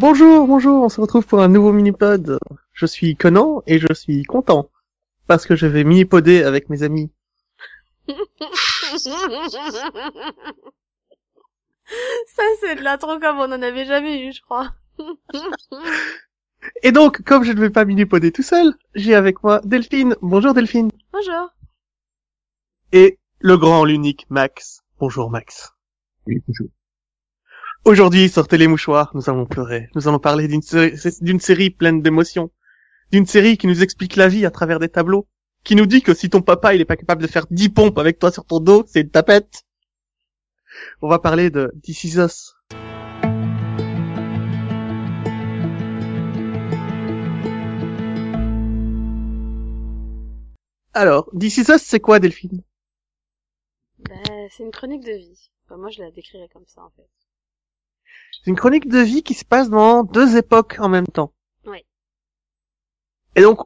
Bonjour, bonjour, on se retrouve pour un nouveau mini-pod. Je suis Conan et je suis content. Parce que je vais mini-poder avec mes amis. Ça, c'est de l'intro comme on en avait jamais eu, je crois. Et donc, comme je ne vais pas mini-poder tout seul, j'ai avec moi Delphine. Bonjour Delphine. Bonjour. Et le grand, l'unique Max. Bonjour Max. Oui, bonjour. Aujourd'hui, sortez les mouchoirs, nous allons pleurer. Nous allons parler d'une série, d'une série pleine d'émotions. D'une série qui nous explique la vie à travers des tableaux. Qui nous dit que si ton papa il est pas capable de faire 10 pompes avec toi sur ton dos, c'est une tapette. On va parler de This Is Us. Alors, This Is Us, c'est quoi Delphine? Bah, c'est une chronique de vie. Moi, je la décrirais comme ça, en fait. C'est une chronique de vie qui se passe dans deux époques en même temps. Oui. Et donc,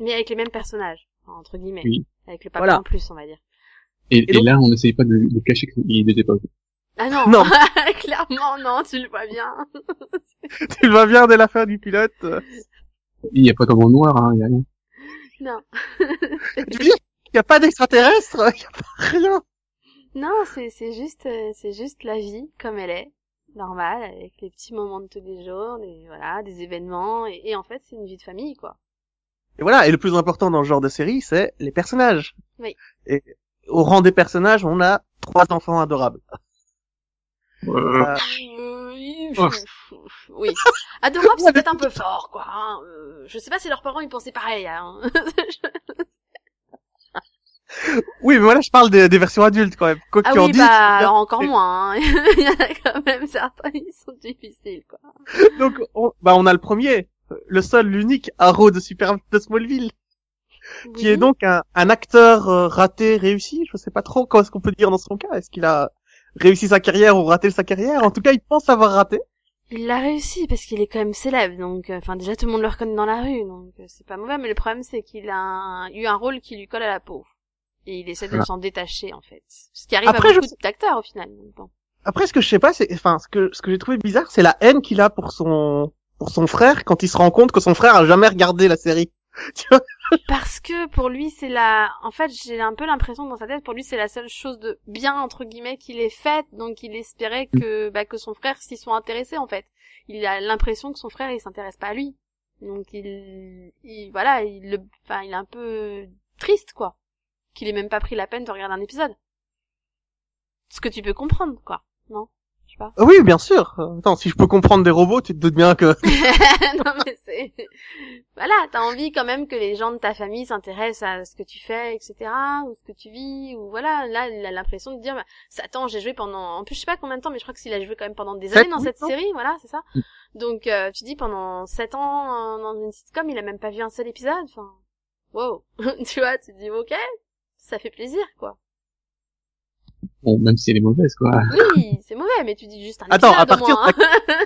Mais avec les mêmes personnages, entre guillemets. Oui. Avec le papa Voilà. en plus, on va dire. Et, Et et donc- là, on n'essaye pas de, de cacher qu'il y a des époques. Ah non, Non. Clairement, non, tu le vois bien. tu le vois bien dès la fin du pilote. Il n'y a pas comme en noir, hein, il y a rien. non. Tu veux dire qu'il n'y a pas d'extraterrestres Il n'y a pas rien Non, c'est c'est juste euh, c'est juste la vie comme elle est, normale, avec les petits moments de tous les jours, des voilà, des événements, et, et en fait, c'est une vie de famille, quoi. Et voilà, et le plus important dans ce genre de série, c'est les personnages. Oui. Et au rang des personnages, on a trois enfants adorables. Euh, Euh, Euh, oui, Oh. oui. Adorable, c'est peut-être un peu fort, quoi. hein. Euh, je sais pas si leurs parents ils pensaient pareil. Hein. Oui, mais voilà, je parle des, des versions adultes quand même. Quoi ah qu'il en oui, dise, bah alors encore moins. hein. Il y en a quand même certains, ils sont difficiles, quoi. Donc, on, bah, on a le premier, le seul, l'unique Arrow de Super de Smallville, qui est donc un, un acteur euh, raté réussi. Je sais pas trop quoi est-ce qu'on peut dire dans son cas. Est-ce qu'il a réussi sa carrière ou raté sa carrière? En tout cas, il pense avoir raté. Il l'a réussi parce qu'il est quand même célèbre, donc euh, enfin déjà tout le monde le reconnaît dans la rue, donc euh, c'est pas mauvais. Mais le problème c'est qu'il a un- eu un rôle qui lui colle à la peau et il essaie de Voilà. s'en détacher en fait. Ce qui arrive Après, à beaucoup je- d'acteurs au final. bon. Après, ce que je sais pas, c'est, enfin, ce que ce que j'ai trouvé bizarre, c'est la haine qu'il a pour son pour son frère quand il se rend compte que son frère a jamais regardé la série. Tu vois Parce que pour lui, c'est la, en fait, j'ai un peu l'impression dans sa tête, pour lui, c'est la seule chose de bien, entre guillemets, qu'il ait faite, donc il espérait que, bah, que son frère s'y soit intéressé, en fait. Il a l'impression que son frère, il s'intéresse pas à lui. Donc il, il, voilà, il le, enfin, il est un peu triste, quoi. Qu'il ait même pas pris la peine de regarder un épisode. Ce que tu peux comprendre, quoi. Non? Je sais pas. Euh, Oui, bien sûr. Attends, si je peux comprendre des robots, tu te doutes bien que. non mais c'est voilà t'as envie quand même que les gens de ta famille s'intéressent à ce que tu fais etc ou ce que tu vis ou voilà là il a l'impression de dire bah, attends j'ai joué pendant en plus je sais pas combien de temps mais je crois que s'il a joué quand même pendant des années dans cette série voilà c'est ça Mm. donc euh, tu dis pendant sept ans euh, dans une sitcom il a même pas vu un seul épisode enfin wow tu vois tu te dis ok ça fait plaisir quoi Bon, même si elle est mauvaise, quoi. oui c'est mauvais mais tu dis juste un Attends, à partir moins, hein.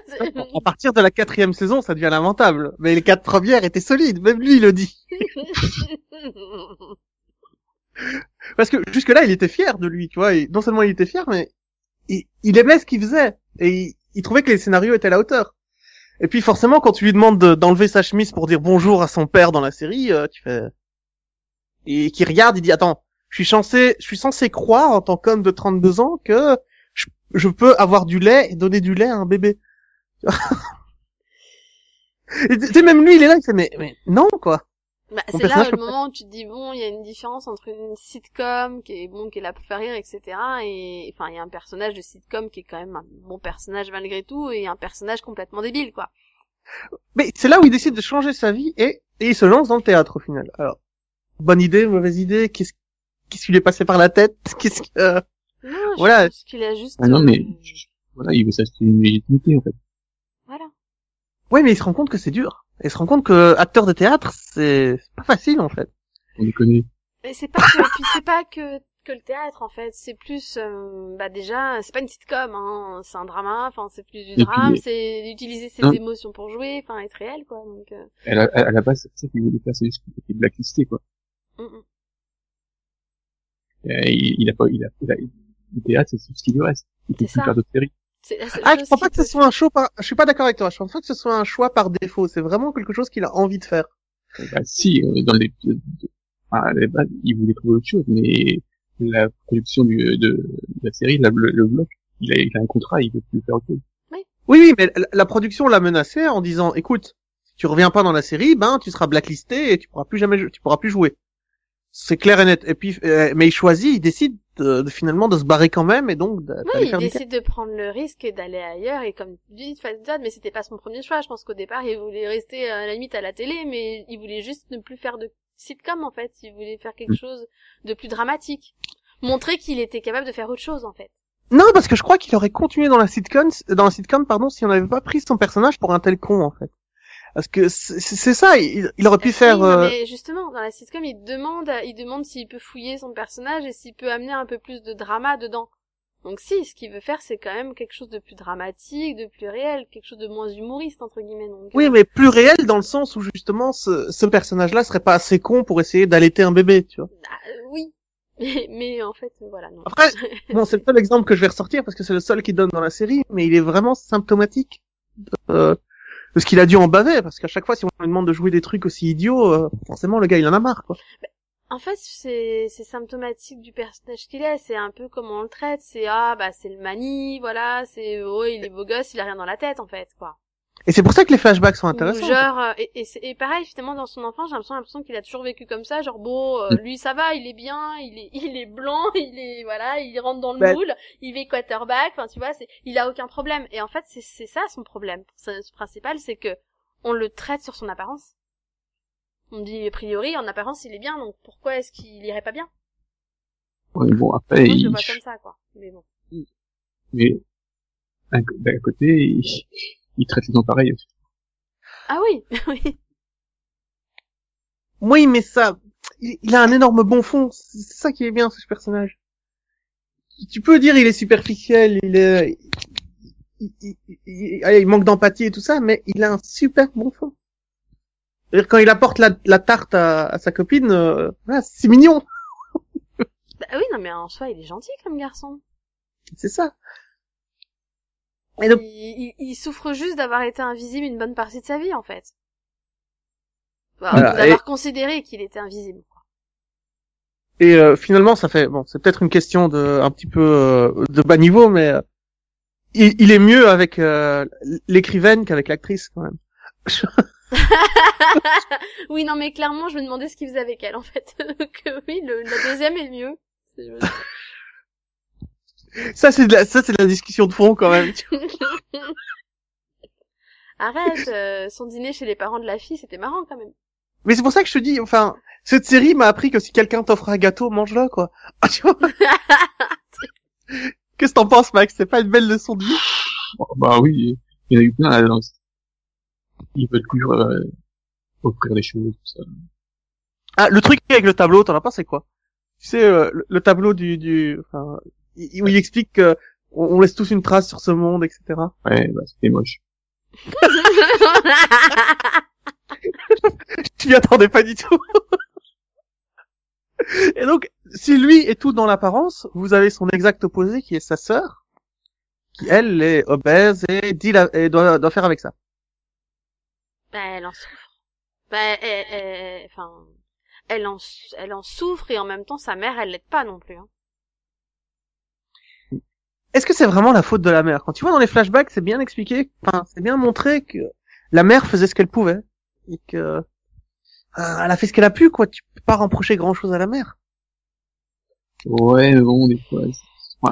C'est- à partir de la quatrième saison, ça devient lamentable. Mais les quatre premières étaient solides. Même lui, il le dit. Parce que jusque-là, il était fier de lui, tu vois. Et non seulement il était fier, mais il, il aimait ce qu'il faisait. Et il, il trouvait que les scénarios étaient à la hauteur. Et puis forcément, quand tu lui demandes de- d'enlever sa chemise pour dire bonjour à son père dans la série, euh, tu fais... Et qui regarde, il dit, attends, je suis censé, je suis censé croire en tant qu'homme de 32 ans que je, je peux avoir du lait et donner du lait à un bébé. Tu même lui, il est là, il fait, mais, mais non, quoi. Bah, c'est là le moment où tu te dis bon, il y a une différence entre une sitcom qui est bon, qui est là pour faire rire, etc. Et enfin, il y a un personnage de sitcom qui est quand même un bon personnage malgré tout et un personnage complètement débile, quoi. Mais c'est là où il décide de changer sa vie et, et il se lance dans le théâtre au final. Alors, bonne idée, mauvaise idée, qu'est-ce qu'est-ce qui lui est passé par la tête? Qu'est-ce que euh, Non, je Voilà. pense qu'il a juste. Ah non, mais, euh, voilà, il veut s'acheter une légitimité, en fait. Voilà. Ouais, mais il se rend compte que c'est dur. Il se rend compte que acteur de théâtre, c'est c'est pas facile en fait. On les connaît. Mais c'est pas que, puis c'est pas que que le théâtre en fait, c'est plus euh, bah déjà c'est pas une sitcom hein, c'est un drama, enfin c'est plus du drame, euh, c'est d'utiliser ses non. émotions pour jouer, enfin être réel quoi. Donc euh, À la, à la base, c'est ça qu'il voulait faire, c'est juste qu'il était blacklisté, quoi. mm, mm. Euh, il, il a pas, il a, il a- le théâtre, c'est tout ce qui lui reste. Il peut plus faire d'autres séries. Ah, je qui pas que ce peut- soit un choix par, je suis pas d'accord avec toi. Je pense pas que ce soit un choix par défaut. C'est vraiment quelque chose qu'il a envie de faire. Bah, si, euh, dans les, à la base, il voulait trouver autre chose, mais la production du, de, de la série, la- le, le bloc, il a, il a un contrat, il veut plus faire autre chose. Oui, oui, mais la, la production l'a menacé en disant, écoute, si tu reviens pas dans la série, ben, tu seras blacklisté et tu pourras plus jamais, tu pourras plus jouer. C'est clair et net. Et puis, euh, mais il choisit, il décide de, de finalement de se barrer quand même et donc de- Oui, il décide de prendre le risque et d'aller ailleurs et comme tu dis, Fast mais c'était pas son premier choix. Je pense qu'au départ, il voulait rester à la limite à la télé, mais il voulait juste ne plus faire de sitcom en fait. Il voulait faire quelque Mm. chose de plus dramatique, montrer qu'il était capable de faire autre chose en fait. Non, parce que je crois qu'il aurait continué dans la sitcom, dans la sitcom, pardon, si on n'avait pas pris son personnage pour un tel con, en fait. Parce que c'est ça, il, il aurait pu faire. Oui, non, euh, mais justement, dans la sitcom, il demande, il demande s'il peut fouiller son personnage et s'il peut amener un peu plus de drama dedans. Donc si, ce qu'il veut faire, c'est quand même quelque chose de plus dramatique, de plus réel, quelque chose de moins humoriste entre guillemets. Donc, Oui, euh, mais plus réel dans le sens où justement ce, ce personnage-là serait pas assez con pour essayer d'allaiter un bébé, tu vois. ah, euh, oui, mais, mais en fait, voilà. Non. Après, bon, c'est le seul exemple que je vais ressortir parce que c'est le seul qui donne dans la série, mais il est vraiment symptomatique de, euh, de ce qu'il a dû en baver, parce qu'à chaque fois, si on lui demande de jouer des trucs aussi idiots, euh, forcément, le gars, il en a marre, quoi. En fait, c'est c'est symptomatique du personnage qu'il est. C'est un peu comment on le traite. C'est ah bah c'est le mani, voilà. C'est oh il est beau gosse, il a rien dans la tête en fait quoi. Et c'est pour ça que les flashbacks sont intéressants. genre euh, et, et, et pareil finalement dans son enfance j'ai l'impression qu'il a toujours vécu comme ça genre bon euh, lui ça va il est bien il est il est blanc il est voilà il rentre dans le Ben- moule il est quarterback enfin tu vois c'est il a aucun problème. Et en fait c'est c'est ça son problème. Son principal c'est que on le traite sur son apparence. On dit a priori en apparence il est bien donc pourquoi est-ce qu'il irait pas bien? Ouais, bon, après, moi je il, le vois comme ça quoi. Mais bon. Mais, d'un côté, il, il traite les gens pareil. ah oui oui Oui, mais ça, il, a un énorme bon fond. C'est ça qui est bien, ce personnage. Tu peux dire il est superficiel, il est, il, il- il- allez, il manque d'empathie et tout ça, mais il a un super bon fond. C'est-à-dire, Quand il apporte la, la tarte à, à sa copine, euh, voilà, c'est mignon. bah oui non mais en soi il est gentil comme garçon C'est ça. Et donc, il, il- il souffre juste d'avoir été invisible une bonne partie de sa vie en fait. Voilà, d'avoir considéré qu'il était invisible. quoi. et euh, finalement, ça fait, bon, c'est peut-être une question de, un petit peu euh, de bas niveau, mais euh, il, il est mieux avec euh, l'écrivaine qu'avec l'actrice quand même. oui non mais clairement je me demandais ce qu'il faisait avec elle en fait. Donc oui le, la deuxième est mieux. Ça, c'est de la, ça, c'est de la discussion de fond quand même. Arrête, euh, son dîner chez les parents de la fille c'était marrant quand même. Mais c'est pour ça que je te dis, enfin, cette série m'a appris que si quelqu'un t'offre un gâteau, mange-le, quoi. Ah, tu vois Qu'est-ce que t'en penses, Max? C'est pas une belle leçon de vie? Bon, bah oui, il y en a eu plein, là, dans... Ils veulent toujours, euh, offrir des choses, tout ça. Ah, le truc avec le tableau, t'en as pensé quoi? Tu sais, euh, le, le tableau du, du, enfin, il- où il explique que on, on laisse tous une trace sur ce monde, etc. Ouais, bah, c'était moche. Tu m'y attendais pas du tout. Et donc, si lui est tout dans l'apparence, vous avez son exact opposé qui est sa sœur, qui elle est obèse et dit la- et doit, doit faire avec ça. bah elle en souffre. Bah elle, elle- enfin elle en elle en souffre et en même temps sa mère elle l'aide pas non plus. Hein. Est-ce que c'est vraiment la faute de la mère? Quand tu vois dans les flashbacks, c'est bien expliqué, c'est bien montré que la mère faisait ce qu'elle pouvait et que euh, elle a fait ce qu'elle a pu, quoi. Tu peux pas reprocher grand-chose à la mère. Ouais, mais bon, des fois,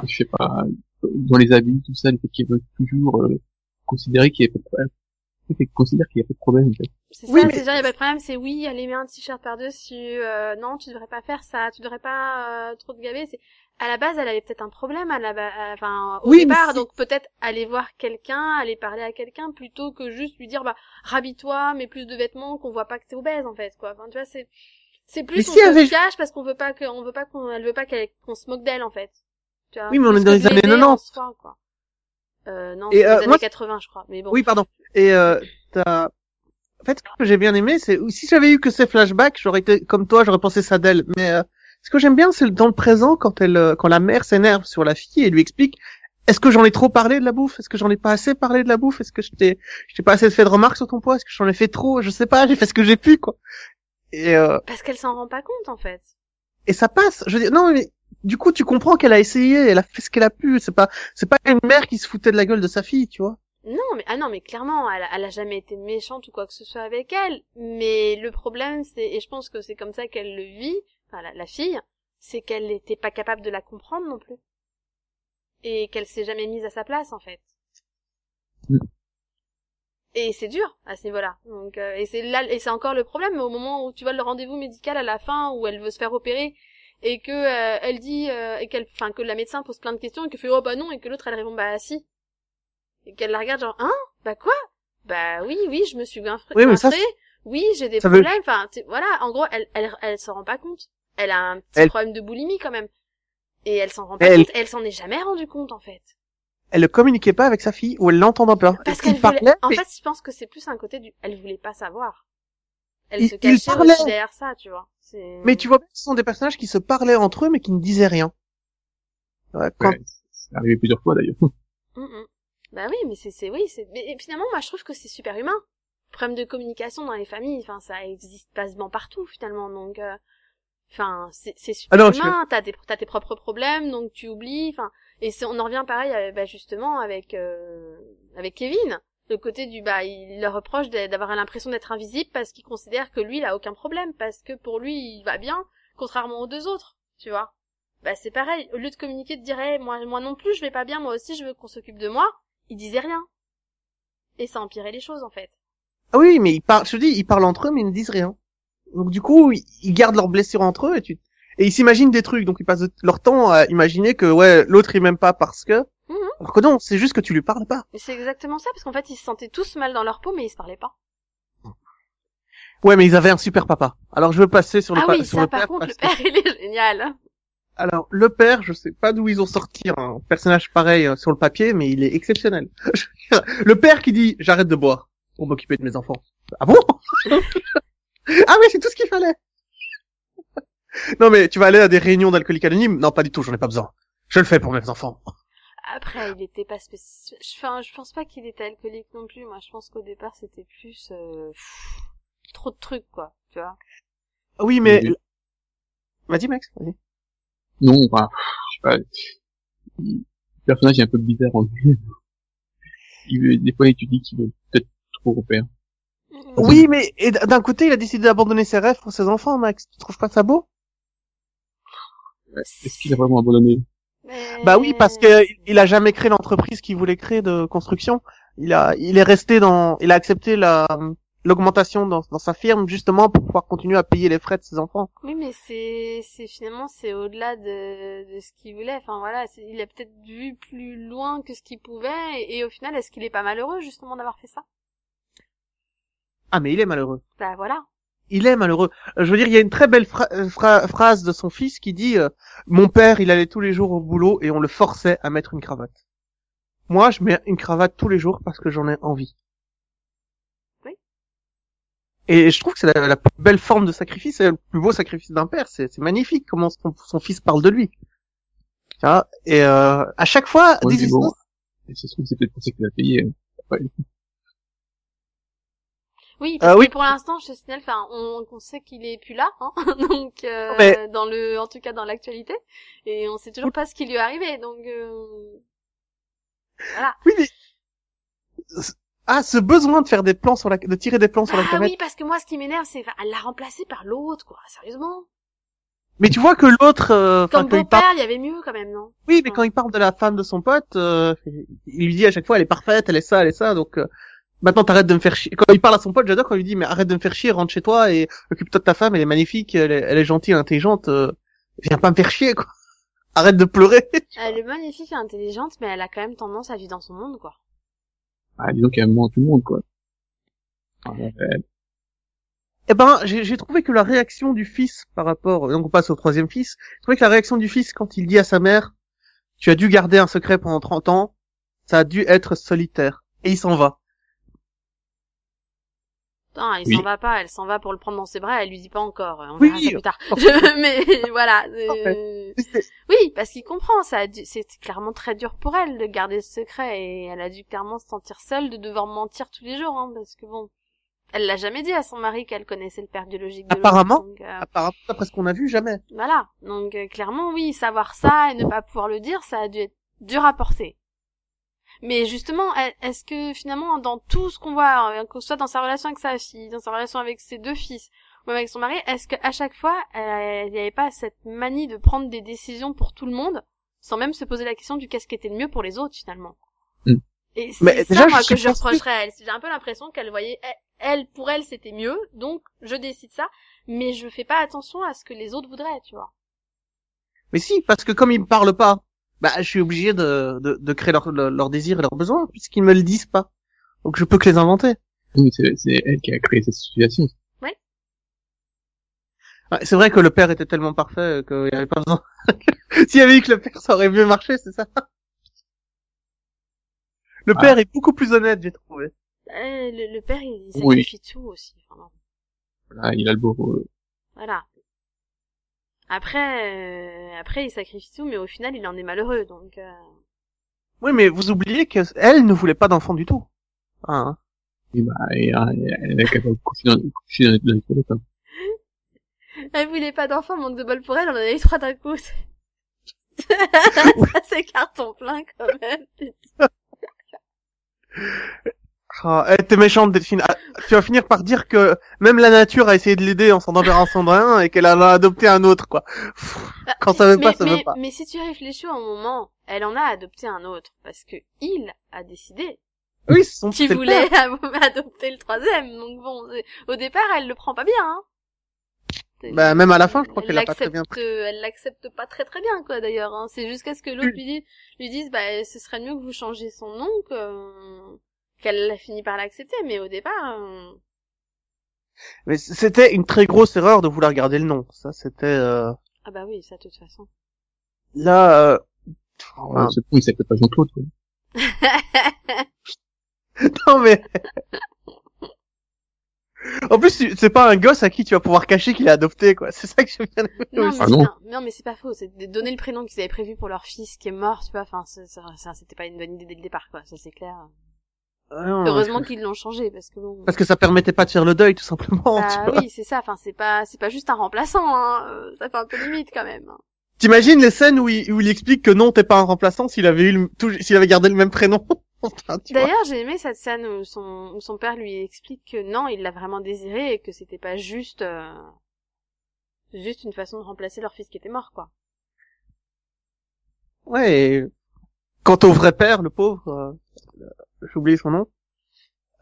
je sais pas, dans les habits, tout ça, le fait veulent toujours, euh, considérer qu'il y considèrent qu'il y a pas de problème, en fait. C'est Oui, ça, mais- c'est genre, il y a pas de problème, c'est oui, allez, mets un t-shirt par-dessus, euh, non, tu devrais pas faire ça, tu devrais pas euh, trop te gaver, c'est, à la base, elle avait peut-être un problème, à la ba- à- enfin, au Oui, départ, donc peut-être aller voir quelqu'un, aller parler à quelqu'un, plutôt que juste lui dire, bah, rhabille-toi, mets plus de vêtements, qu'on voit pas que t'es obèse, en fait, quoi. Enfin, tu vois, c'est, c'est plus, Mais on si se avait- cache parce qu'on veut pas que, on veut pas qu'on, elle veut pas qu'elle- qu'on se moque d'elle, en fait. Tu vois, Oui, mais on est dans les années l'aider en 90. soi, quoi. Euh, non, Et, c'est euh, années moi, 80, je crois, mais bon. Oui, pardon. Et euh, t'as... En fait, ce que j'ai bien aimé, c'est si j'avais eu que ces flashbacks, j'aurais été comme toi, j'aurais pensé ça d'elle. Mais euh, ce que j'aime bien, c'est dans le présent quand elle, euh, quand la mère s'énerve sur la fille et lui explique, est-ce que j'en ai trop parlé de la bouffe? Est-ce que j'en ai pas assez parlé de la bouffe? Est-ce que je t'ai, je t'ai pas assez fait de remarques sur ton poids? Est-ce que j'en ai fait trop? Je sais pas. J'ai fait ce que j'ai pu, quoi. Et euh, Parce qu'elle s'en rend pas compte en fait. et ça passe. Je veux dire, non, mais du coup, tu comprends qu'elle a essayé, elle a fait ce qu'elle a pu. C'est pas, c'est pas une mère qui se foutait de la gueule de sa fille, tu vois. Non, mais ah non, mais clairement, elle, a- elle a jamais été méchante ou quoi que ce soit avec elle. Mais le problème, c'est et je pense que c'est comme ça qu'elle le vit, enfin la, la fille, c'est qu'elle n'était pas capable de la comprendre non plus, et qu'elle s'est jamais mise à sa place en fait. Mm. Et c'est dur à ce niveau-là. Donc euh, et c'est là et c'est encore le problème au moment où tu vois le rendez-vous médical à la fin où elle veut se faire opérer et que euh, elle dit euh, et qu'elle enfin que la médecin pose plein de questions et que fait oh bah non et que l'autre elle répond bah si. Et qu'elle la regarde genre hein? Bah quoi? Bah oui oui je me suis goinfrée Oui, mais ça, oui j'ai des veut- problèmes. Enfin tu- voilà en gros elle elle elle s'en rend pas compte. Elle a un petit Elle- problème de boulimie quand même. Et elle s'en rend pas Elle- compte. Elle s'en est jamais rendue compte en fait. Elle ne communiquait pas avec sa fille ou elle l'entendait pas. parce qu'elle voulait parlait, en fait je pense que c'est plus un côté du elle voulait pas savoir elle Il- se cachait parlait. aussi derrière ça tu vois Mais tu vois, ce sont des personnages qui se parlaient entre eux mais qui ne disaient rien. Ouais, quand- Ouais, c'est arrivé plusieurs fois d'ailleurs. Mm, mm. Bah oui, mais c'est, c'est, oui, c'est, mais finalement, moi, je trouve que c'est super humain. Problème de communication dans les familles, enfin, ça existe quasiment partout, finalement, donc, euh, enfin, c'est, c'est super Ah non, je- humain, t'as tes, t'as tes propres problèmes, donc tu oublies, enfin, et c'est, on en revient pareil, euh, bah, justement, avec, euh, avec Kevin. Le côté du, bah, il leur reproche d'a- d'avoir l'impression d'être invisible parce qu'il considère que lui, il a aucun problème, parce que pour lui, il va bien, contrairement aux deux autres, tu vois. Bah, c'est pareil, au lieu de communiquer, de dire, Eh, moi, moi non plus, je vais pas bien, moi aussi, je veux qu'on s'occupe de moi, ils disaient rien. Et ça empirait les choses, en fait. Ah oui, mais ils parlent, je te dis, ils parlent entre eux mais ils ne disent rien. Donc du coup, ils gardent leurs blessures entre eux et tu et ils s'imaginent des trucs. Donc ils passent leur temps à imaginer que ouais, l'autre il m'aime pas parce que. Alors que non, c'est juste que tu lui parles pas. Mais c'est exactement ça, parce qu'en fait, ils se sentaient tous mal dans leur peau, mais ils se parlaient pas. Ouais, mais ils avaient un super papa. Alors je veux passer sur le ah pa- oui, sur ça, le par père. contre, le père, il est génial. Alors le père, je sais pas d'où ils ont sorti un personnage pareil euh, sur le papier, mais il est exceptionnel. Le père qui dit j'arrête de boire pour m'occuper de mes enfants. Ah bon? Ah oui, c'est tout ce qu'il fallait. non mais tu vas aller à des réunions d'alcooliques anonymes? Non, pas du tout, j'en ai pas besoin. Je le fais pour mes enfants. Après, il était pas spécial. Enfin, je pense pas qu'il était alcoolique non plus. Moi, je pense qu'au départ, c'était plus euh, pff, trop de trucs, quoi. Tu vois. Ah Oui, mais Oui. vas-y Max. vas-y. Non, enfin, je sais pas. il- Le personnage est un peu bizarre en lui. Il veut- des fois, il te dit qu'il veut peut-être trop repère. Oui, mais d'un côté, il a décidé d'abandonner ses rêves pour ses enfants, Max. Tu trouves pas ça beau? Est-ce qu'il a vraiment abandonné? Mais- Bah oui, parce que il a jamais créé l'entreprise qu'il voulait créer de construction. Il a, il est resté dans, il a accepté la l'augmentation dans, dans sa firme justement pour pouvoir continuer à payer les frais de ses enfants. Oui, mais c'est, c'est finalement, c'est au-delà de, de ce qu'il voulait. Enfin voilà, il a peut-être vu plus loin que ce qu'il pouvait, et, et au final, est-ce qu'il est pas malheureux justement d'avoir fait ça? Ah mais il est malheureux. Bah voilà. Il est malheureux. Euh, Je veux dire, il y a une très belle euh, phra- phrase de son fils qui dit euh, Mon père, il allait tous les jours au boulot et on le forçait à mettre une cravate. Moi, je mets une cravate tous les jours parce que j'en ai envie. Oui. Et je trouve que c'est la, la plus belle forme de sacrifice, c'est le plus beau sacrifice d'un père. C'est magnifique comment son, son fils parle de lui. Tu vois et euh, à chaque fois, Ouais, des bon, histoires- Et ça se trouve, c'est peut-être pour ça qu'il a payé. hein. Ouais. Oui, parce Euh, oui. que pour l'instant, je signale, enfin, on, on sait qu'il est plus là, hein, donc euh, Mais- dans le, en tout cas dans l'actualité, et on sait toujours pas ce qui lui est arrivé, donc euh, voilà. Oui, mais... Ah, ce besoin de faire des plans sur la, de tirer des plans sur la Ah comète. oui, parce que moi, ce qui m'énerve, c'est, elle l'a remplacé par l'autre, quoi. Sérieusement. Mais tu vois que l'autre, euh, Comme quand il parle, beau-père, il y avait mieux quand même, non? Oui, mais Ouais. quand il parle de la femme de son pote, euh, il lui dit à chaque fois, elle est parfaite, elle est ça, elle est ça, donc, euh, maintenant t'arrêtes de me faire chier. Quand il parle à son pote, j'adore quand il lui dit, mais arrête de me faire chier, rentre chez toi et occupe-toi de ta femme, elle est magnifique, elle est, elle est gentille, intelligente, euh, viens pas me faire chier, quoi. Arrête de pleurer. Elle est magnifique et intelligente, mais elle a quand même tendance à vivre dans son monde, quoi. Ah, disons qu'il y a un moment à tout le monde, quoi. Ah, ouais, Eh ben, j'ai j'ai trouvé que la réaction du fils par rapport, donc on passe au troisième fils, j'ai trouvé que la réaction du fils quand il dit à sa mère, tu as dû garder un secret pendant 30 ans, ça a dû être solitaire. Et il s'en va. Non, il Oui. s'en va pas, elle s'en va pour le prendre dans ses bras, elle lui dit pas encore, on Oui, verra ça plus tard. mais voilà. euh, Oui, parce qu'il comprend, ça a dû- c'est clairement très dur pour elle de garder ce secret et elle a dû clairement se sentir seule de devoir mentir tous les jours, hein, parce que bon, elle l'a jamais dit à son mari qu'elle connaissait le père biologique de Apparemment. donc, euh, Apparemment, d'après ce qu'on a vu, jamais. voilà. Donc euh, clairement, oui, savoir ça et ne pas pouvoir le dire, ça a dû être dur à porter. Mais justement, est- est-ce que finalement, dans tout ce qu'on voit, euh, que ce soit dans sa relation avec sa fille, dans sa relation avec ses deux fils, ou même avec son mari, est-ce qu'à chaque fois, il n'y avait pas cette manie de prendre des décisions pour tout le monde, sans même se poser la question du qu'est-ce qui était le mieux pour les autres finalement Mm. Et c'est ça, moi, que je reprocherais à elle. J'ai un peu l'impression qu'elle voyait, elle, elle, pour elle, c'était mieux, donc je décide ça, mais je fais pas attention à ce que les autres voudraient, tu vois. Mais si, parce que comme ils me parlent pas, bah, je suis obligé de, de, de créer leurs leur, leurs désirs et leurs besoins, puisqu'ils me le disent pas. Donc je peux que les inventer. Oui, mais c'est c'est elle qui a créé cette situation. Ouais, c'est vrai que le père était tellement parfait qu'il n'y avait pas besoin. S'il y avait eu que le père, ça aurait mieux marché, c'est ça. Le Ah. père est beaucoup plus honnête, j'ai trouvé. Euh, le, le père, il Oui. sacrifie tout aussi. Voilà, il a le beau voilà. Après, euh, après, il sacrifie tout, mais au final, il en est malheureux, donc. euh, Oui, mais vous oubliez que elle ne voulait pas d'enfant du tout. Hein. Oui, bah, et, euh, elle est capable de coucher dans, coucher dans, les- dans les toilettes. Hein. Elle voulait pas d'enfant, manque de bol pour elle, on en avait eu trois d'un coup. Ça, c'est carton plein, quand même. Elle était méchante, Delphine. Ah, tu vas finir par dire que même la nature a essayé de l'aider en s'en embarrassant d'un et qu'elle en a adopté un autre, quoi. Pff, Quand ça veut mais, pas, ça mais, veut pas. mais si tu réfléchis au moment, elle en a adopté un autre, parce que il a décidé Oui, son père. voulait adopter le troisième, donc bon, au départ, elle le prend pas bien, hein. Bah, même à la fin, je crois Elle qu'elle l'a pas très bien l'accepte- Elle l'accepte pas très très bien, quoi, d'ailleurs. Hein. C'est jusqu'à ce que l'autre lui, dit, lui dise, bah, ce serait mieux que vous changiez son nom, que... qu'elle a fini par l'accepter. Mais au départ, euh, Mais c'était une très grosse erreur de vouloir garder le nom. Ça, c'était euh... ah bah oui, ça, de toute façon. là. Euh... Alors, ce con, il s'appelle pas Jean-Claude, quoi. non mais. en plus, c'est pas un gosse à qui tu vas pouvoir cacher qu'il est adopté, quoi. C'est ça que j'ai bien aimé non, mais Ah c'est- non. non, mais c'est pas faux. C'est de donner le prénom qu'ils avaient prévu pour leur fils qui est mort, tu vois. Enfin, c'était pas une bonne idée dès le départ, quoi. Ça, c'est clair. Ah non, Heureusement qu'ils l'ont changé, parce que bon. Parce que ça permettait pas de faire le deuil, tout simplement. Bah oui, c'est ça. Enfin, c'est pas, c'est pas juste un remplaçant. Hein. Euh, Ça fait un peu limite quand même. T'imagines les scènes où il, où il explique que non, t'es pas un remplaçant s'il avait eu le, tout- s'il avait gardé le même prénom? D'ailleurs, j'ai aimé cette scène où son, où son père lui explique que non, il l'a vraiment désiré et que c'était pas juste, euh, juste une façon de remplacer leur fils qui était mort, quoi. Ouais. et Quant au vrai père, le pauvre, euh, j'ai oublié son nom.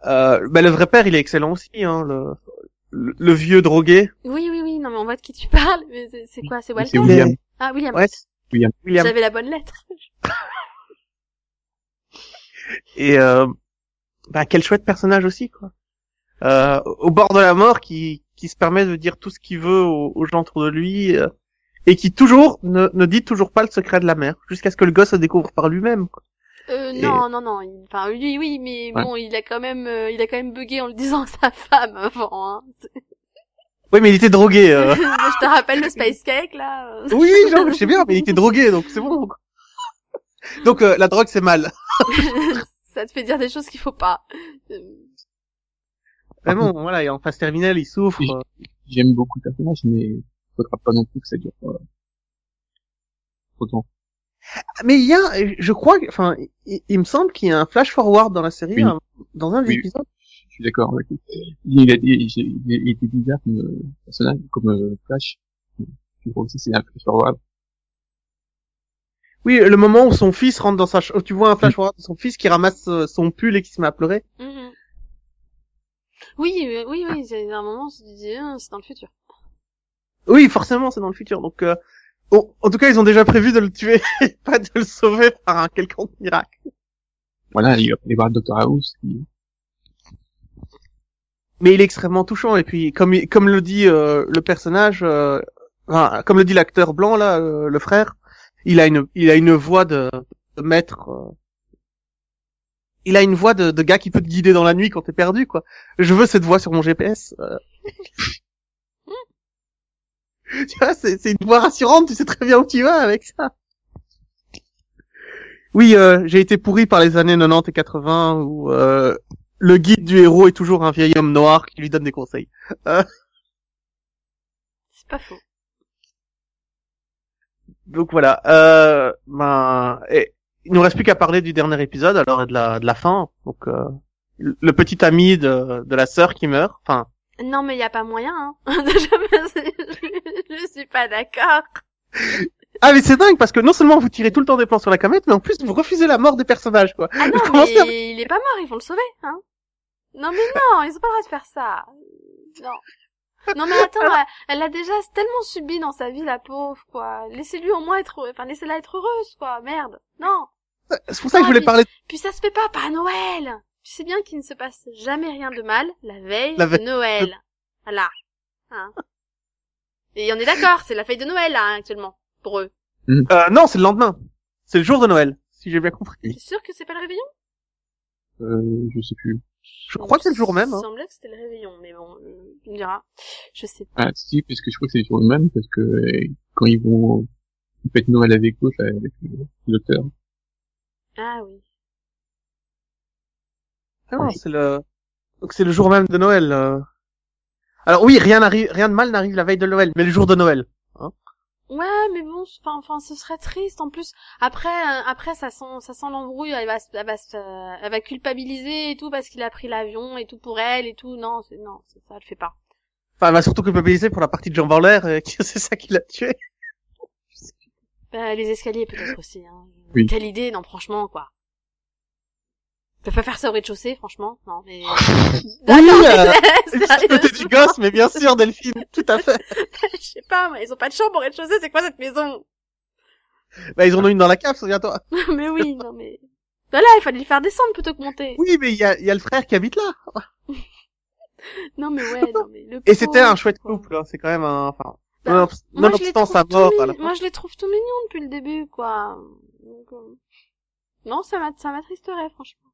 Euh, bah, le vrai père, il est excellent aussi, hein, le, le, le vieux drogué. Oui, oui, oui, non, mais on voit de qui tu parles, mais c'est- c'est quoi, c'est Walter? C'est William. Ah, William. Ouais. William. William. J'avais la bonne lettre. Et euh, bah quel chouette personnage aussi quoi. Euh, au bord de la mort qui qui se permet de dire tout ce qu'il veut aux, aux gens autour de lui euh, et qui toujours ne, ne dit toujours pas le secret de la mère jusqu'à ce que le gosse se découvre par lui-même. quoi. Euh, Et- non, non, non, il- enfin, oui, oui, mais Ouais. bon, il a quand même, euh, il a quand même bugué en le disant à sa femme avant, hein. Oui mais il était drogué. euh. Je te rappelle le Space Cake, là. oui oui genre, je sais bien mais il était drogué donc c'est bon. quoi. Donc euh, la drogue c'est mal. Ça te fait dire des choses qu'il faut pas. Euh, Vraiment voilà et en phase terminale il souffre. J'aime beaucoup le personnage, mais faudra pas non plus que ça dure pas trop de temps. Mais il y a je crois enfin il, il me semble qu'il y a un flash forward dans la série Oui. hein, dans un des Oui. épisodes. Je suis d'accord avec lui. Il, a, il, il, il était bizarre comme euh, personnage, comme euh, Flash. Je crois aussi c'est un Flash forward. Oui, le moment où son fils rentre dans sa ch- où tu vois un flash forward de son fils qui ramasse euh, son pull et qui se met à pleurer. mhm. Oui, oui, oui, c'est un moment, on se dit, ah, c'est dans le futur. Oui, forcément, c'est dans le futur. Donc, euh, oh, en tout cas, ils ont déjà prévu de le tuer, et pas de le sauver par un quelconque miracle. Voilà, il va voir Dr House. Qui... Mais il est extrêmement touchant. Et puis, comme comme le dit euh, le personnage, euh, enfin, comme le dit l'acteur blanc là, euh, le frère, il a une il a une voix de, de maître. euh. il a une voix de, de gars qui peut te guider dans la nuit quand t'es perdu, quoi. Je veux cette voix sur mon GPS. euh. tu vois, c'est, c'est une voix rassurante, tu sais très bien où tu vas avec ça. Oui, euh, j'ai été pourri par les années 90 et 80 où euh, le guide du héros est toujours un vieil homme noir qui lui donne des conseils. C'est pas faux. Donc voilà. Euh, ben, et, il nous reste plus qu'à parler du dernier épisode, alors et de la de la fin. Donc euh, le le petit ami de de la sœur qui meurt. Enfin, Non, mais y a pas moyen, hein. je, je suis pas d'accord. ah mais c'est dingue parce que non seulement vous tirez tout le temps des plans sur la comète, mais en plus vous refusez la mort des personnages quoi. Ah non, Comment mais il est pas mort, ils vont le sauver, hein. Non, mais non, ils ont pas le droit de faire ça. Non. Non, mais attends, elle, elle a déjà tellement subi dans sa vie, la pauvre, quoi. Laissez-lui au moins être, enfin, laissez-la être heureuse, quoi. Merde. Non. C'est pour ça que je voulais parler. Puis ça se fait pas, pas à Noël. Tu sais bien qu'il ne se passe jamais rien de mal la veille La veille de Noël. Voilà. Hein. Et on est d'accord, c'est la veille de Noël, là, actuellement. Pour eux. Euh, non, c'est le lendemain. C'est le jour de Noël, si j'ai bien compris. T'es sûr que c'est pas le réveillon? Euh, je sais plus. Je crois que c'est le jour même. Il me Hein. semblait que c'était le réveillon, mais bon, euh, tu me diras. Je sais pas. Ah, si, parce que je crois que c'est le jour même, parce que euh, quand ils vont fêter Noël avec l'autre, là, avec le docteur. Ah oui. Ah non, c'est le. Donc c'est le jour même de Noël. euh. Alors oui, rien n'arrive, rien de mal n'arrive la veille de Noël, mais le jour de Noël. Ouais, mais bon, enfin, enfin, ce serait triste. En plus, après, euh, après, ça sent, ça sent l'embrouille. Elle va, se- elle va, se- euh, elle va culpabiliser et tout parce qu'il a pris l'avion et tout pour elle et tout. Non, c'est, non, c'est ça, elle fait pas. Enfin, elle va surtout culpabiliser pour la partie de Jean et que c'est ça qui l'a tué. Bah, les escaliers peut-être aussi. Hein. Oui. Quelle idée, non, franchement, quoi. Peut pas faire ça au rez-de-chaussée, franchement, non, mais. Oui, euh, Sérieux, Côté du gosse, mais bien sûr, Delphine, tout à fait. Je sais pas, moi, ils ont pas de chambre au rez-de-chaussée. C'est quoi cette maison? Bah, ils en ont une dans la cave, souviens-toi. Mais oui, non, mais. Voilà, il fallait le faire descendre plutôt que monter. Oui, mais il y a, y a le frère qui habite là. Non, mais ouais, non, mais le Et c'était un chouette quoi. couple, hein, c'est quand même un, enfin, Bah, non, Moi, les nonobstant sa mort, fin. Moi, je les trouve tout mignons depuis le début, quoi. Donc, euh, Non, ça m'a, ça m'attristerait, franchement.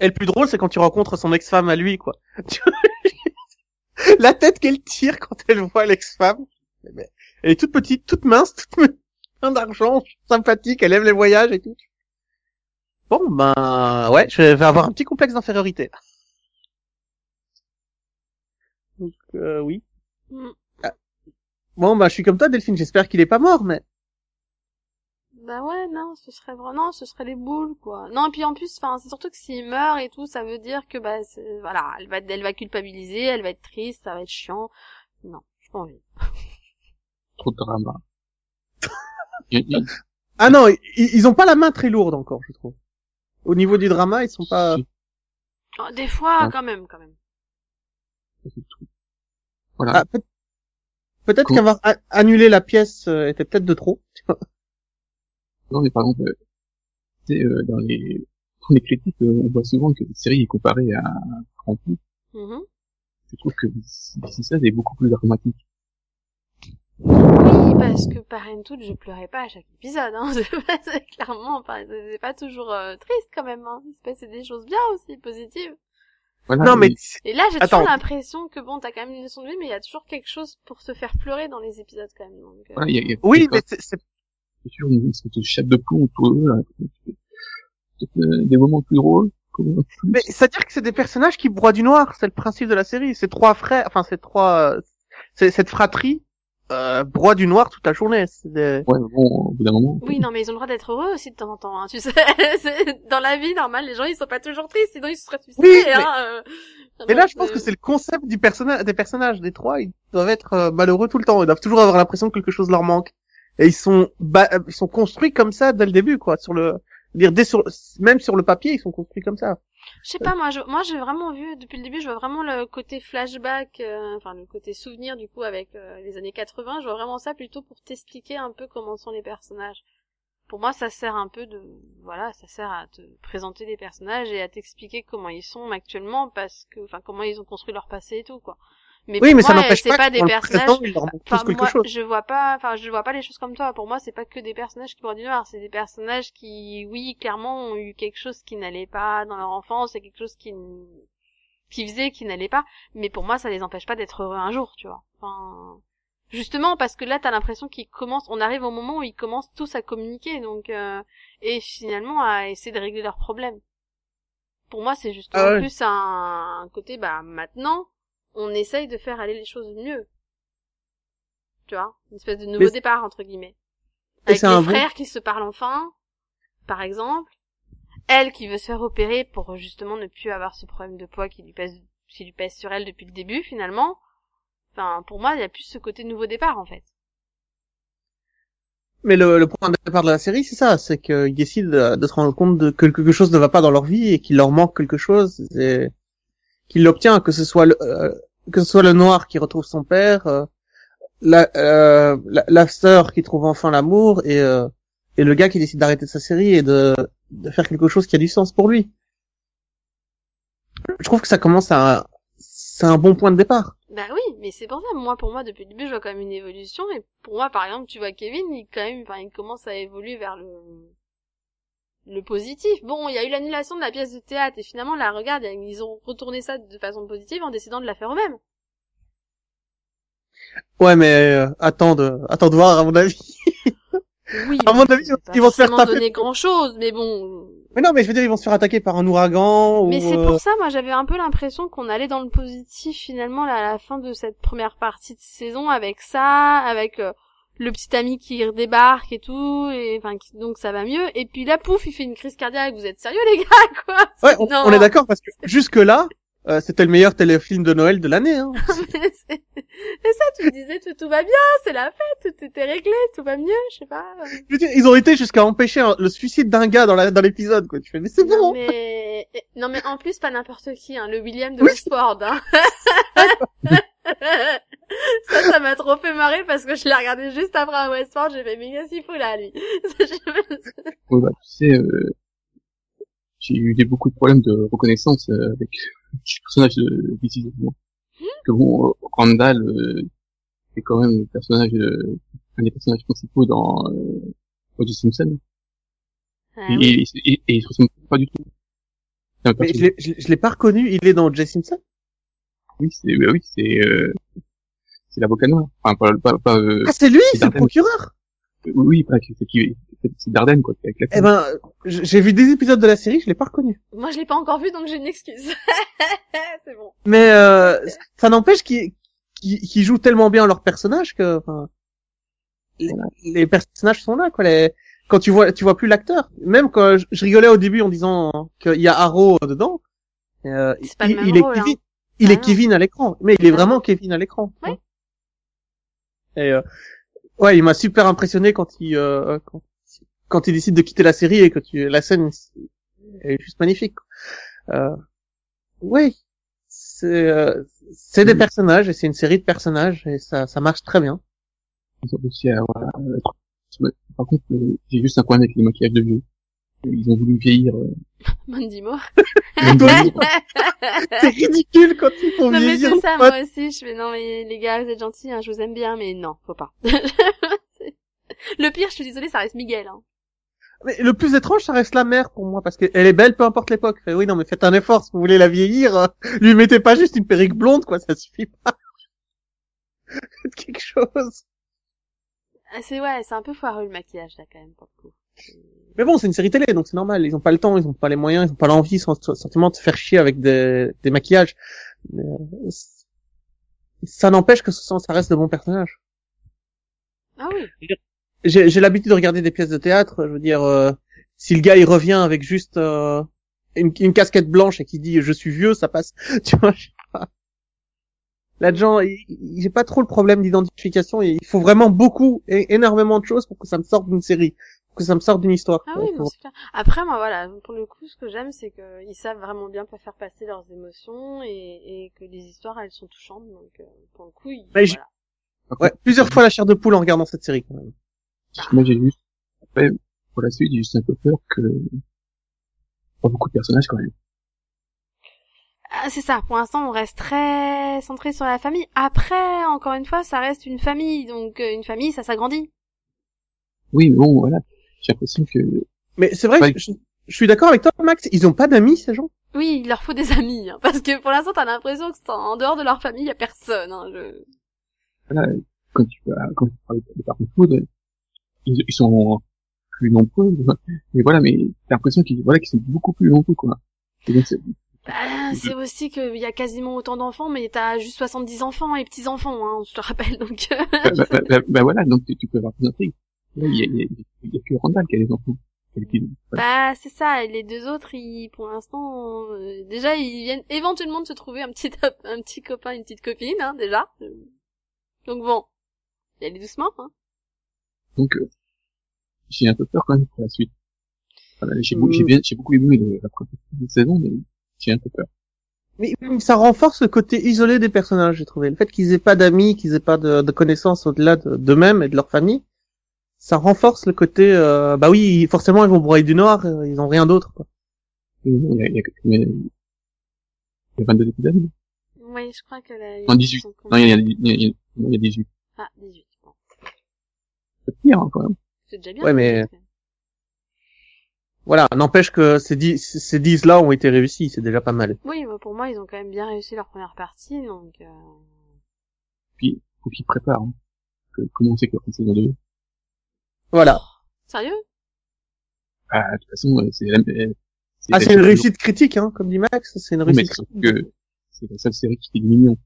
Et le plus drôle, c'est quand tu rencontres son ex-femme à lui, quoi. la tête qu'elle tire quand elle voit l'ex-femme. Eh ben, Elle est toute petite, toute mince, toute plein d'argent, sympathique, elle aime les voyages et tout. Bon, ben, ouais, je vais avoir un petit complexe d'infériorité. Donc, euh, oui. Mm. Bon, bah, je suis comme toi, Delphine, j'espère qu'il est pas mort, mais... Bah ouais, non, ce serait vraiment, ce serait les boules, quoi. Non, et puis en plus, enfin, c'est surtout que s'il meurt et tout, ça veut dire que, bah, voilà, elle va, elle va culpabiliser, elle va être triste, ça va être chiant. Non, j'ai pas envie. Trop de drama. Ah non, ils, ils ont pas la main très lourde encore, je trouve. Au niveau du drama, ils sont pas... Oh, des fois, Ouais. quand même, quand même. c'est tout. Voilà. Ah, peut- peut-être Cool. qu'avoir annulé la pièce euh, était peut-être de trop. Non, mais par exemple, euh, tu sais, euh, dans les, dans les critiques, euh, on voit souvent que la série est comparée à Krampus. Mhm. Je trouve que d'ici ça, c'est beaucoup plus dramatique. Oui, parce que Parenthood, je pleurais pas à chaque épisode, hein. C'est pas- c'est clairement, enfin, c'est pas toujours euh, triste quand même, hein. Il se passait des choses bien aussi, positives. Voilà, non, mais et- Et là, j'ai toujours l'impression que bon, t'as quand même une leçon de vie, mais il y a toujours quelque chose pour te faire pleurer dans les épisodes quand même. Donc, euh, voilà, il y a, y a- oui, il y a mais c'est- toujours une espèce de chape de plomb autour d'eux, là. Peut-être, euh, des moments plus drôles. mais c'est-à-dire que c'est des personnages qui broient du noir, c'est le principe de la série. Ces trois frères, enfin ces trois, euh, cette fratrie euh, broie du noir toute la journée. Des... Ouais, mais bon, au bout d'un moment. Oui, non, mais ils ont le droit d'être heureux aussi de temps en temps, hein, tu sais. Dans la vie normale, les gens, ils sont pas toujours tristes, sinon ils se seraient suicidés, Oui, mais- hein. euh. Et là, je pense euh, que c'est le concept du personnage, des personnages des trois. Ils doivent être euh, malheureux tout le temps. Ils doivent toujours avoir l'impression que quelque chose leur manque. Et ils sont, ils sont construits comme ça dès le début, quoi. Sur le, dire dès sur, même sur le papier, ils sont construits comme ça. Je sais pas, moi, je, moi, j'ai vraiment vu, depuis le début, je vois vraiment le côté flashback, euh, enfin, le côté souvenir, du coup, avec euh, les années 80, je vois vraiment ça plutôt pour t'expliquer un peu comment sont les personnages. Pour moi, ça sert un peu de, voilà, ça sert à te présenter des personnages et à t'expliquer comment ils sont actuellement, parce que, enfin, comment ils ont construit leur passé et tout, quoi. Mais Oui, pour mais ça moi, n'empêche c'est pas, pas que des personnages. Enfin, moi, chose. je vois pas, enfin, je vois pas les choses comme toi. Pour moi, c'est pas que des personnages qui bordent du noir. C'est des personnages qui, oui, clairement, ont eu quelque chose qui n'allait pas dans leur enfance, et quelque chose qui, n- qui faisait qui n'allait pas. Mais pour moi, ça les empêche pas d'être heureux un jour, tu vois. Enfin, justement, parce que là, t'as l'impression qu'ils commencent, on arrive au moment où ils commencent tous à communiquer, donc, euh, et finalement à essayer de régler leurs problèmes. Pour moi, c'est justement Ah ouais. plus un, un côté, bah, maintenant, on essaye de faire aller les choses mieux. Tu vois, une espèce de nouveau Mais- départ entre guillemets. Avec les bon- frères qui se parlent enfin, par exemple. Elle qui veut se faire opérer pour justement ne plus avoir ce problème de poids qui lui pèse, qui lui pèse sur elle depuis le début finalement. Enfin, pour moi, il y a plus ce côté nouveau départ en fait. Mais le, le point de départ de la série, c'est ça, c'est qu'ils décident de, de se rendre compte de que quelque chose ne va pas dans leur vie et qu'il leur manque quelque chose et qu'il l'obtient, que ce soit le, euh, que ce soit le noir qui retrouve son père, euh, la, euh, la, la sœur qui trouve enfin l'amour et, euh, et le gars qui décide d'arrêter sa série et de, de faire quelque chose qui a du sens pour lui. Je trouve que ça commence à, c'est un bon point de départ. Bah oui, mais c'est pour ça, moi, pour moi, depuis le début, je vois quand même une évolution, et pour moi, par exemple, tu vois Kevin, il, quand même, il commence à évoluer vers le, le positif. Bon, il y a eu l'annulation de la pièce de théâtre, et finalement, là, regarde, ils ont retourné ça de façon positive en décidant de la faire eux-mêmes. Ouais, mais euh, attends de, attends de voir à mon avis. Oui, À mon avis, ils vont se faire taper. donner grand chose, mais bon. Mais non, mais je veux dire, ils vont se faire attaquer par un ouragan Mais ou. c'est euh, pour ça, moi, j'avais un peu l'impression qu'on allait dans le positif, finalement, là, à la fin de cette première partie de saison, avec ça, avec euh, le petit ami qui redébarque et tout, et enfin, donc ça va mieux. Et puis là, pouf, il fait une crise cardiaque. Vous êtes sérieux, les gars, quoi? Ouais, on, Non. on est d'accord parce que jusque là, euh, c'était le meilleur téléfilm de Noël de l'année. Hein. Mais c'est ça, tu me disais, tout, tout va bien, c'est la fête, tout était réglé, tout va mieux, je sais pas. Je veux dire, ils ont été jusqu'à empêcher le suicide d'un gars dans la- dans l'épisode, quoi. Tu fais, mais c'est bon. mais non mais en plus pas n'importe qui hein, le William de Oui. Hein. ça ça m'a trop fait marrer parce que je l'ai regardé juste après un Westworld, j'ai fait mais qu'est-ce qu'il fout là lui? Ouais, bah, tu sais, euh, j'ai eu des, beaucoup de problèmes de reconnaissance euh, avec le personnage de This Is Us. Que bon, euh, Randall, euh, c'est quand même le personnage, euh, un des personnages principaux dans euh, O.J. Simpson. Ah et, oui. et, et, et il se ressemble pas du tout. Mais je l'ai- pas reconnu. Il est dans Jay Simpson? Oui, c'est, bah oui, c'est, euh, c'est l'avocat noir. Enfin, pas, pas, pas euh, Ah, c'est lui, c'est le Dardenne. procureur. oui, c'est qui, c'est Dardenne, quoi, avec la Eh ben, j'ai vu des épisodes de la série, je l'ai pas reconnu. Moi je l'ai pas encore vu donc j'ai une excuse. c'est bon. Mais euh, ça n'empêche qu'ils qu'ils- qu'ils jouent tellement bien leur personnage que enfin, les, les personnages sont là quoi. Les, quand tu vois tu vois plus l'acteur. Même quand je, rigolais au début en disant qu'il y a Arrow dedans, euh, C'est pas il, le même il est rôle, Kevin, hein. il Ah est non. Kevin à l'écran, mais il est Ah vraiment Kevin à l'écran. Ouais. Et euh, ouais, il m'a super impressionné quand il euh, quand, quand il décide de quitter la série et que tu la scène est juste magnifique. Euh, oui, c'est euh, c'est des Mhm. personnages et c'est une série de personnages et ça ça marche très bien. Euh, par contre, j'ai juste un problème avec les maquillages de vieux. Ils ont voulu vieillir. Euh, Mandy Moore. C'est ridicule quand ils font Non mais vieillir. c'est ça, le pote. moi aussi, je fais non mais les gars, vous êtes gentils, hein, je vous aime bien, mais non, faut pas. Le pire, je suis désolée, ça reste Miguel. Hein. Mais le plus étrange, ça reste la mère pour moi parce qu'elle est belle, peu importe l'époque. Oui, non, mais faites un effort si vous voulez la vieillir. euh, lui mettez pas juste une perruque blonde, quoi, ça suffit pas. Faites quelque chose. Ah, c'est ouais, c'est un peu foireux le maquillage là quand même pour le coup. Mais bon, c'est une série télé, donc c'est normal. Ils ont pas le temps, ils ont pas les moyens, ils ont pas l'envie, sans sentiment de faire chier avec des, des maquillages. Mais, euh, ça n'empêche que ça reste de bons personnages. Ah oui. J'ai l'habitude de regarder des pièces de théâtre. Je veux dire, euh, si le gars il revient avec juste euh, une, une casquette blanche et qui dit je suis vieux, ça passe. Tu vois. je sais pas. Il- il- j'ai pas trop le problème d'identification. Il faut vraiment beaucoup et énormément de choses pour que ça me sorte d'une série, que ça me sorte d'une histoire. Ah quoi. oui, non, c'est clair. Après, moi, voilà, pour le coup, ce que j'aime, c'est qu'ils savent vraiment bien faire passer leurs émotions et, et que les histoires, elles sont touchantes. Donc, euh, pour le coup, ils, j- voilà. par Ouais, plusieurs fois la chair de poule en regardant cette série quand même. Moi, j'ai juste, après, pour la suite, j'ai juste un peu peur que, pas beaucoup de personnages quand même. Ah, c'est ça. Pour l'instant, on reste très centré sur la famille. Après, encore une fois, ça reste une famille, donc euh, une famille, ça s'agrandit. Oui, mais bon, voilà. J'ai l'impression que... Mais c'est vrai Ouais. que je, je suis d'accord avec toi, Max. Ils ont pas d'amis, ces gens? Oui, il leur faut des amis, hein, parce que pour l'instant, t'as l'impression que c'est en dehors de leur famille, y a personne. Hein, je... Voilà, quand tu quand tu parles de parents food, ils, ils sont plus nombreux, mais voilà, mais t'as l'impression qu'ils, voilà, qu'ils sont beaucoup plus nombreux, quoi. Et donc, c'est- Bah, c'est aussi qu'il y a quasiment autant d'enfants, mais t'as juste 70 enfants et petits-enfants, hein, je te rappelle, donc... euh, bah, bah, bah, bah, bah, voilà, donc tu, tu peux avoir des intrigues. Il y a, il y a, il y a que Randall qui a des enfants. Bah, c'est ça, et les deux autres, ils, pour l'instant, euh, déjà, ils viennent éventuellement de se trouver un petit, un petit copain, une petite copine, hein, déjà. Donc bon, y aller doucement, hein. Donc, euh, j'ai un peu peur quand même pour la suite. Voilà, j'ai, beau- Mm. j'ai beaucoup aimé le- la première saison, mais j'ai un peu peur. Mais ça renforce le côté isolé des personnages, j'ai trouvé. Le fait qu'ils aient pas d'amis, qu'ils aient pas de, de connaissances au-delà de- d'eux-mêmes et de leur famille, ça renforce le côté. euh, bah oui, forcément, ils vont broyer du noir, euh, ils ont rien d'autre. quoi. Il y a, il y a, mais il y a 22 épisodes. non? Oui, je crois que la... Non, 18. Non, il y a, il y a, il y a, il y a- il y a 18. Ah, 18. Bon. C'est pire, hein, quand même. C'est déjà bien. Ouais, mais- 18, Voilà, n'empêche que ces dix, ces dix là ont été réussis, c'est déjà pas mal. Oui, bah, pour moi, ils ont quand même bien réussi leur première partie, donc... Euh... Puis, faut qu'ils préparent. Hein. Que, comment c'est que la saison 2 Voilà. Sérieux? Ah, de toute façon, euh, c'est la, euh, Ah, c'est la- une réussite critique, hein, comme dit Max, c'est une réussite. critique. que c'est la seule série qui fait des millions.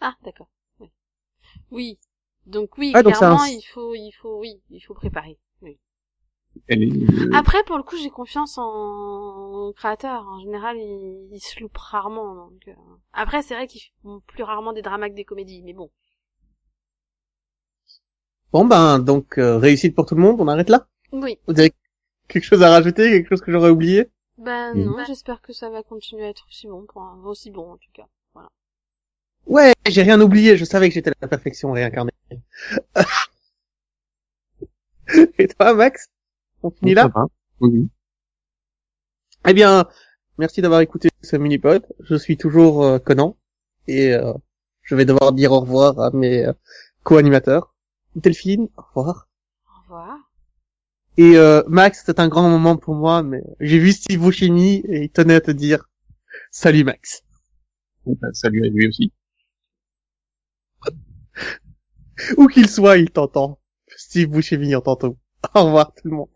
Ah, d'accord. Oui. Oui. Donc oui, Ah, donc c'est un- clairement, il faut, il faut, oui, il faut préparer. Oui. Elle est, euh, Après, pour le coup, j'ai confiance en créateurs. En général, ils, ils se loupent rarement. Donc euh. Après, c'est vrai qu'ils font plus rarement des dramas que des comédies, mais bon. Bon ben, donc euh, réussite pour tout le monde, on arrête là. Oui. Vous avez quelque chose à rajouter, quelque chose que j'aurais oublié Ben Oui. non, j'espère que ça va continuer à être aussi bon, pour un- aussi bon en tout cas. Voilà. Ouais, j'ai rien oublié, je savais que j'étais la perfection réincarnée. Et toi, Max On finit là oui. Eh bien, merci d'avoir écouté ce mini-pod. Je suis toujours euh, Conan et euh, je vais devoir dire au revoir à mes euh, co-animateurs. Delphine, au revoir. Au revoir. Et euh, Max, c'est un grand moment pour moi, mais j'ai vu Steve Buscemi et il tenait à te dire salut Max. Bah, salut à lui aussi. Où qu'il soit, il t'entend. Steve Buscemi entend tout. Au revoir tout le monde.